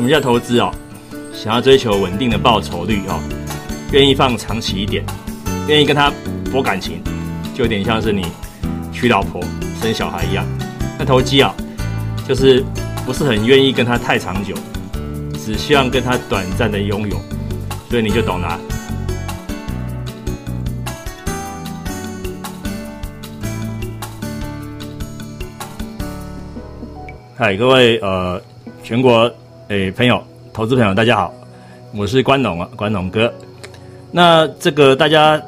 什么叫投资哦？想要追求稳定的报酬率哦，愿意放长期一点，愿意跟他博感情，就有点像是你娶老婆生小孩一样。那投机啊，就是不是很愿意跟他太长久，只希望跟他短暂的拥有，所以你就懂了。嗨，各位呃，全国诶朋友、投资朋友，大家好，我是关农啊，关农哥。那这个大家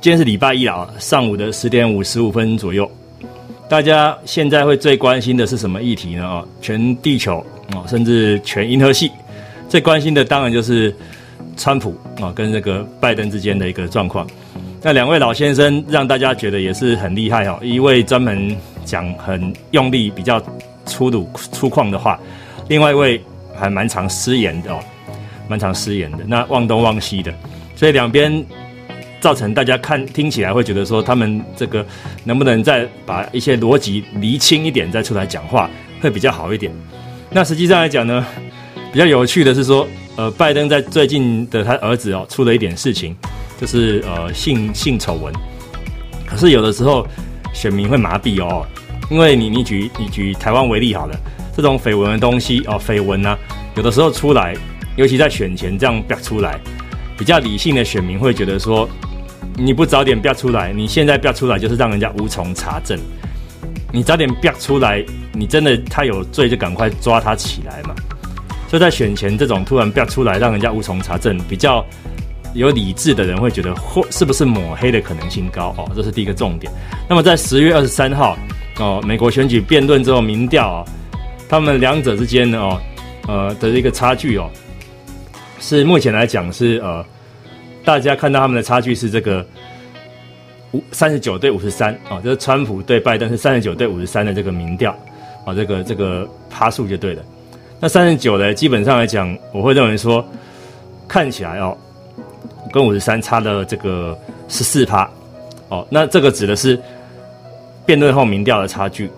今天是礼拜一啊，上午的十点五十五分左右，大家现在会最关心的是什么议题呢？啊，全地球啊，甚至全银河系最关心的当然就是川普啊跟这个拜登之间的一个状况。那两位老先生让大家觉得也是很厉害哦，一位专门讲很用力比较。粗鲁粗犷的话，另外一位还蛮常失言的哦，蛮常失言的，那忘东忘西的，所以两边造成大家看听起来会觉得说，他们这个能不能再把一些逻辑厘清一点，再出来讲话会比较好一点。那实际上来讲呢，比较有趣的是说，呃，拜登在最近的他儿子哦出了一点事情，就是呃性性丑闻，可是有的时候选民会麻痹哦。因为你，你举你举台湾为例好了，这种绯闻的东西哦，绯闻呢，有的时候出来，尤其在选前这样标出来，比较理性的选民会觉得说，你不早点标出来，你现在标出来就是让人家无从查证。你早点标出来，你真的他有罪就赶快抓他起来嘛。所以在选前这种突然标出来，让人家无从查证，比较有理智的人会觉得或是不是抹黑的可能性高哦，这是第一个重点。那么在十月二十三号。哦，美国选举辩论之后民调啊，他们两者之间呢哦，呃的一个差距哦，是目前来讲是呃，大家看到他们的差距是这个五三十九对五十三哦，就是川普对拜登是三十九对五十三的这个民调啊，这个这个趴数就对了。那三十九呢，基本上来讲，我会认为说看起来哦，跟五十三差了这个十四趴哦，那这个指的是。辩论后民调的差距，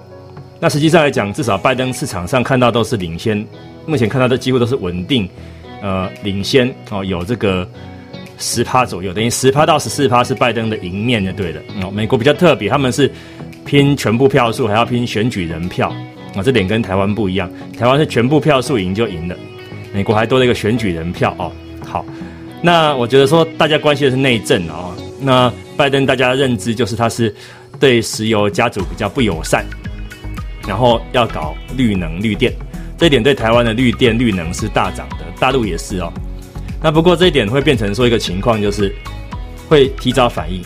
那实际上来讲，至少拜登市场上看到都是领先，目前看到的几乎都是稳定，呃，领先哦，有这个十趴左右，等于十趴到十四趴是拜登的赢面就对了。哦，美国比较特别，他们是拼全部票数，还要拼选举人票啊，这点跟台湾不一样，台湾是全部票数赢就赢了，美国还多了一个选举人票哦。好，那我觉得说大家关心的是内政哦，那拜登大家的认知就是他是。对石油家族比较不友善，然后要搞绿能绿电，这一点对台湾的绿电绿能是大涨的，大陆也是哦。那不过这一点会变成说一个情况，就是会提早反应，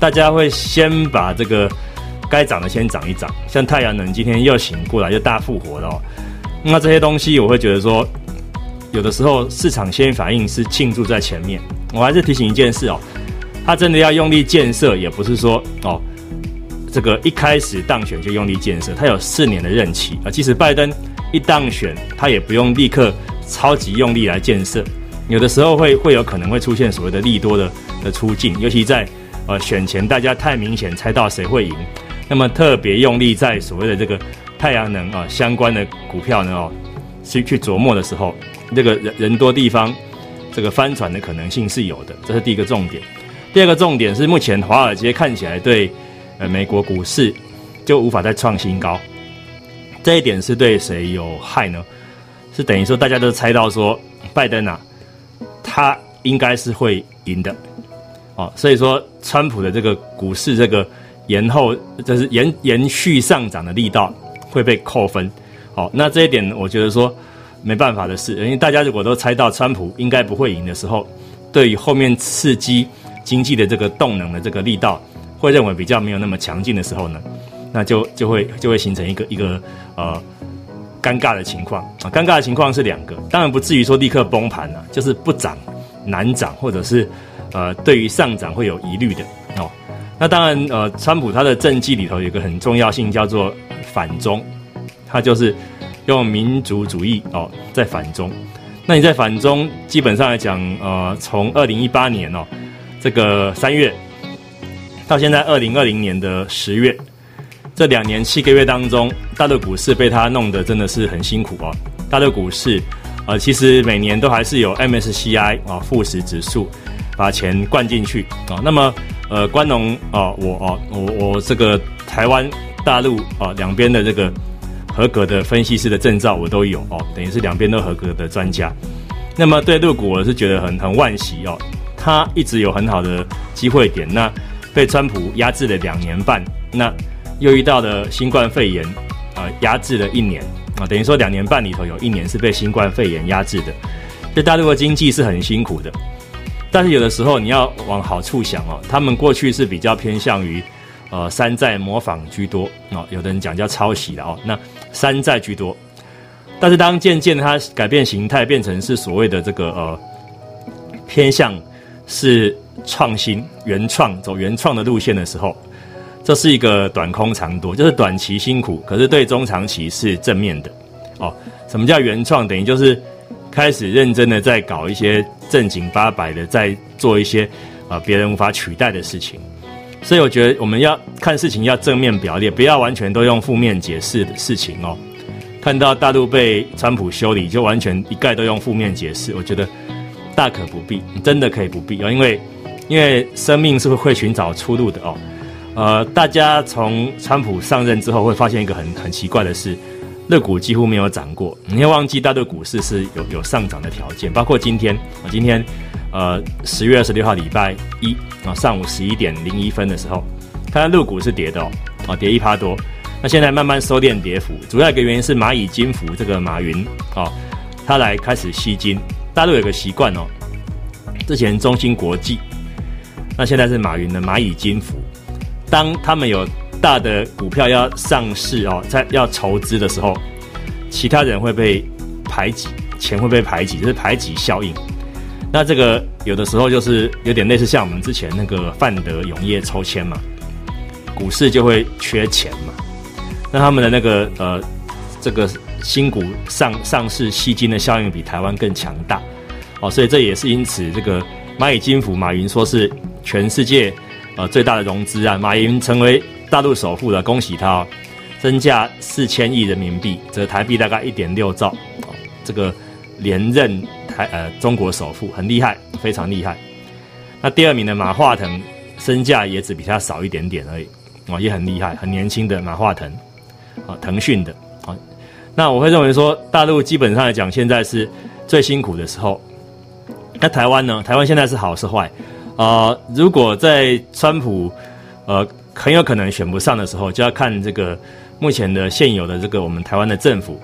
大家会先把这个该涨的先涨一涨，像太阳能今天又醒过来，又大复活了哦。那这些东西我会觉得说，有的时候市场先反应是庆祝在前面。我还是提醒一件事哦，它真的要用力建设，也不是说哦。这个一开始当选就用力建设，他有四年的任期啊。即使拜登一当选，他也不用立刻超级用力来建设，有的时候会会有可能会出现所谓的利多的的出境，尤其在呃选前大家太明显猜到谁会赢，那么特别用力在所谓的这个太阳能啊相关的股票呢哦去去琢磨的时候，这个人人多地方这个翻船的可能性是有的，这是第一个重点。第二个重点是目前华尔街看起来对。呃，美国股市就无法再创新高，这一点是对谁有害呢？是等于说大家都猜到说拜登啊，他应该是会赢的，哦，所以说川普的这个股市这个延后，就是延延续上涨的力道会被扣分，好，那这一点我觉得说没办法的事，因为大家如果都猜到川普应该不会赢的时候，对于后面刺激经济的这个动能的这个力道。会认为比较没有那么强劲的时候呢，那就就会就会形成一个一个呃尴尬的情况啊。尴尬的情况是两个，当然不至于说立刻崩盘了，就是不涨难涨，或者是呃对于上涨会有疑虑的哦。那当然呃，川普他的政绩里头有一个很重要性叫做反中，他就是用民族主义哦在反中。那你在反中，基本上来讲呃，从二零一八年哦这个三月。到现在二零二零年的十月，这两年七个月当中，大陆股市被他弄得真的是很辛苦哦。大陆股市呃，其实每年都还是有 MSCI 啊富时指数把钱灌进去啊。那么呃，关农啊，我啊，我我这个台湾、大陆啊两边的这个合格的分析师的证照我都有哦，等于是两边都合格的专家。那么对陆股我是觉得很很惋惜哦，他一直有很好的机会点，那被川普压制了两年半，那又遇到了新冠肺炎啊，压制了一年啊，等于说两年半里头有一年是被新冠肺炎压制的，对大陆的经济是很辛苦的。但是有的时候你要往好处想哦，他们过去是比较偏向于呃山寨模仿居多哦，有的人讲叫抄袭的哦，那山寨居多。但是当渐渐它改变形态，变成是所谓的这个呃偏向是创新、原创走原创的路线的时候，这是一个短空长多，就是短期辛苦，可是对中长期是正面的哦。什么叫原创？等于就是开始认真的在搞一些正经八百的，在做一些啊别人无法取代的事情。所以我觉得我们要看事情要正面表列，不要完全都用负面解释的事情哦。看到大陆被川普修理，就完全一概都用负面解释，我觉得大可不必，真的可以不必哦，因为因为生命是会会寻找出路的哦。呃，大家从川普上任之后会发现一个很很奇怪的事，热股几乎没有涨过。你要忘记大陆股市是有有上涨的条件，包括今天啊，今天呃十月二十六号礼拜一啊上午十一点零一分的时候，看到陆股是跌的哦，啊跌一趴多。那现在慢慢收敛跌幅，主要一个原因是蚂蚁金服这个马云哦，他来开始吸金。大陆有个习惯哦，之前中芯国际，那现在是马云的蚂蚁金服。当他们有大的股票要上市哦，在要筹资的时候，其他人会被排挤，钱会被排挤，就是排挤效应。那这个有的时候就是有点类似像我们之前那个范德永业抽签嘛，股市就会缺钱嘛。那他们的那个呃，这个新股上上市吸金的效应比台湾更强大哦，所以这也是因此这个蚂蚁金服，马云说是全世界呃最大的融资啊，马云成为大陆首富了，恭喜他，身价四千亿人民币，折台币大概一点六兆，哦，这个连任台呃中国首富很厉害，非常厉害。那第二名的马化腾身价也只比他少一点点而已，哦，也很厉害，很年轻的马化腾。啊，腾讯的啊，那我会认为说，大陆基本上来讲，现在是最辛苦的时候。那台湾呢？台湾现在是好是坏？啊，如果在川普呃很有可能选不上的时候，就要看这个目前的现有的这个我们台湾的政府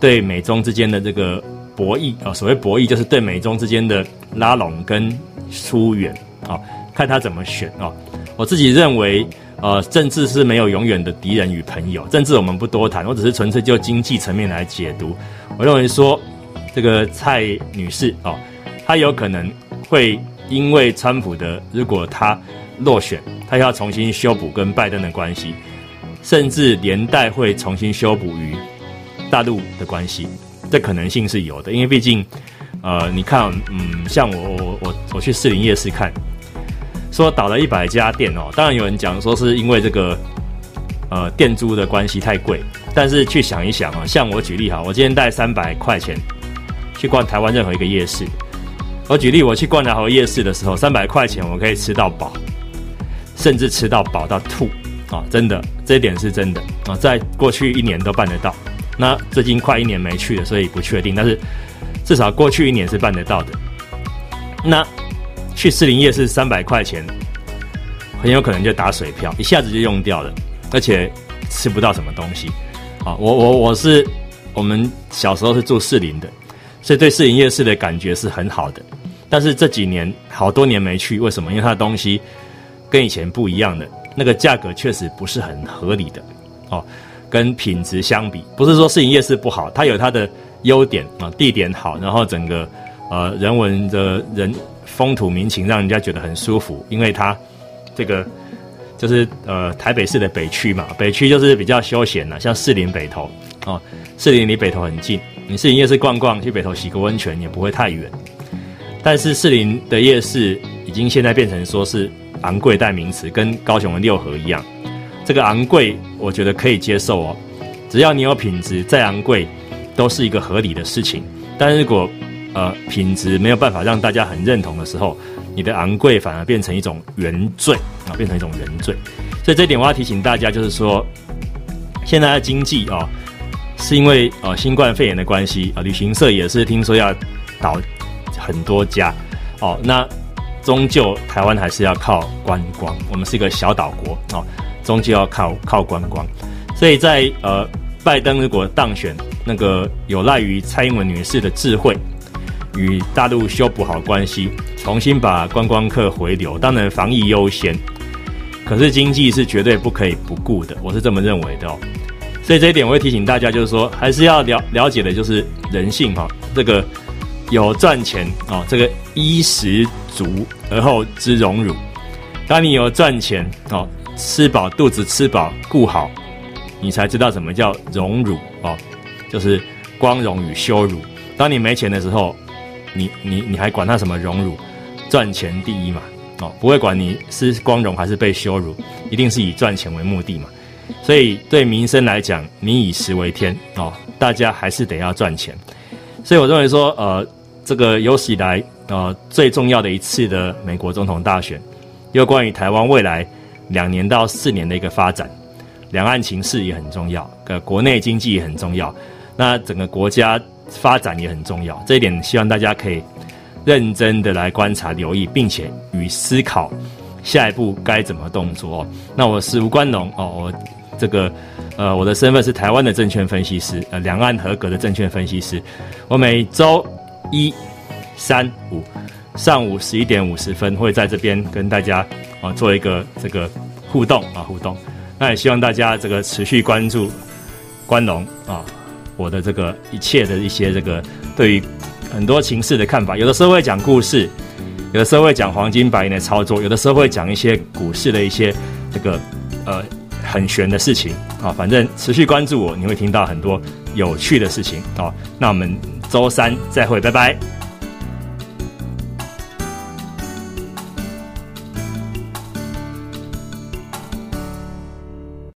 对美中之间的这个博弈啊，所谓博弈就是对美中之间的拉拢跟疏远啊，看他怎么选啊。我自己认为。呃，政治是没有永远的敌人与朋友。政治我们不多谈，我只是纯粹就经济层面来解读。我认为说，这个蔡女士哦，她有可能会因为川普的，如果他落选，他要重新修补跟拜登的关系，甚至连带会重新修补与大陆的关系，这可能性是有的。因为毕竟，呃，你看，嗯，像我我我我去士林夜市看。说倒了一百家店哦，当然有人讲说是因为这个呃店租的关系太贵，但是去想一想啊，像我举例哈，我今天带三百块钱去逛台湾任何一个夜市，我举例我去逛任何夜市的时候，三百块钱我可以吃到饱，甚至吃到饱到吐啊，真的这一点是真的啊，在过去一年都办得到，那最近快一年没去了，所以不确定，但是至少过去一年是办得到的，那。去士林夜市三百块钱，很有可能就打水漂，一下子就用掉了，而且吃不到什么东西。啊，我我我是我们小时候是住士林的，所以对士林夜市的感觉是很好的。但是这几年好多年没去，为什么？因为它的东西跟以前不一样的，那个价格确实不是很合理的。哦，跟品质相比，不是说四零夜市不好，它有它的优点啊，地点好，然后整个呃人文的人。风土民情让人家觉得很舒服，因为它这个就是呃台北市的北区嘛，北区就是比较休闲的，像士林北投哦，士林离北投很近，你士林夜市逛逛，去北投洗个温泉也不会太远。但是士林的夜市已经现在变成说是昂贵代名词，跟高雄的六合一样。这个昂贵我觉得可以接受哦，只要你有品质，再昂贵都是一个合理的事情。但如果呃品质没有办法让大家很认同的时候，你的昂贵反而变成一种原罪啊，变成一种原罪。所以这点我要提醒大家，就是说现在的经济啊，是因为呃新冠肺炎的关系啊，旅行社也是听说要倒很多家哦，那终究台湾还是要靠观光，我们是一个小岛国哦，终究要靠靠观光。所以在呃拜登如果当选，那个有赖于蔡英文女士的智慧。与大陆修补好关系，重新把观光客回流，当然防疫优先，可是经济是绝对不可以不顾的，我是这么认为的哦。所以这一点我会提醒大家，就是说还是要了了解的，就是人性哈。这个有赚钱啊，这个衣食足而后知荣辱。当你有赚钱哦，吃饱肚子吃饱顾好，你才知道什么叫荣辱哦，就是光荣与羞辱。当你没钱的时候。你你你还管他什么荣辱？赚钱第一嘛，哦，不会管你是光荣还是被羞辱，一定是以赚钱为目的嘛。所以对民生来讲，民以食为天哦，大家还是得要赚钱。所以我认为说，呃，这个有史以来呃最重要的一次的美国总统大选，又关于台湾未来两年到四年的一个发展，两岸情势也很重要，呃，国内经济也很重要，那整个国家。发展也很重要，这一点希望大家可以认真的来观察、留意，并且与思考下一步该怎么动作。那我是吴关龙哦，我这个呃我的身份是台湾的证券分析师，呃两岸合格的证券分析师。我每周一、三、五上午十一点五十分会在这边跟大家啊做一个这个互动啊互动。那也希望大家这个持续关注关龙啊。我的这个一切的一些这个对于很多情势的看法，有的时候会讲故事，有的时候会讲黄金白银的操作，有的时候会讲一些股市的一些这个呃很玄的事情啊。反正持续关注我，你会听到很多有趣的事情啊。那我们周三再会，拜拜。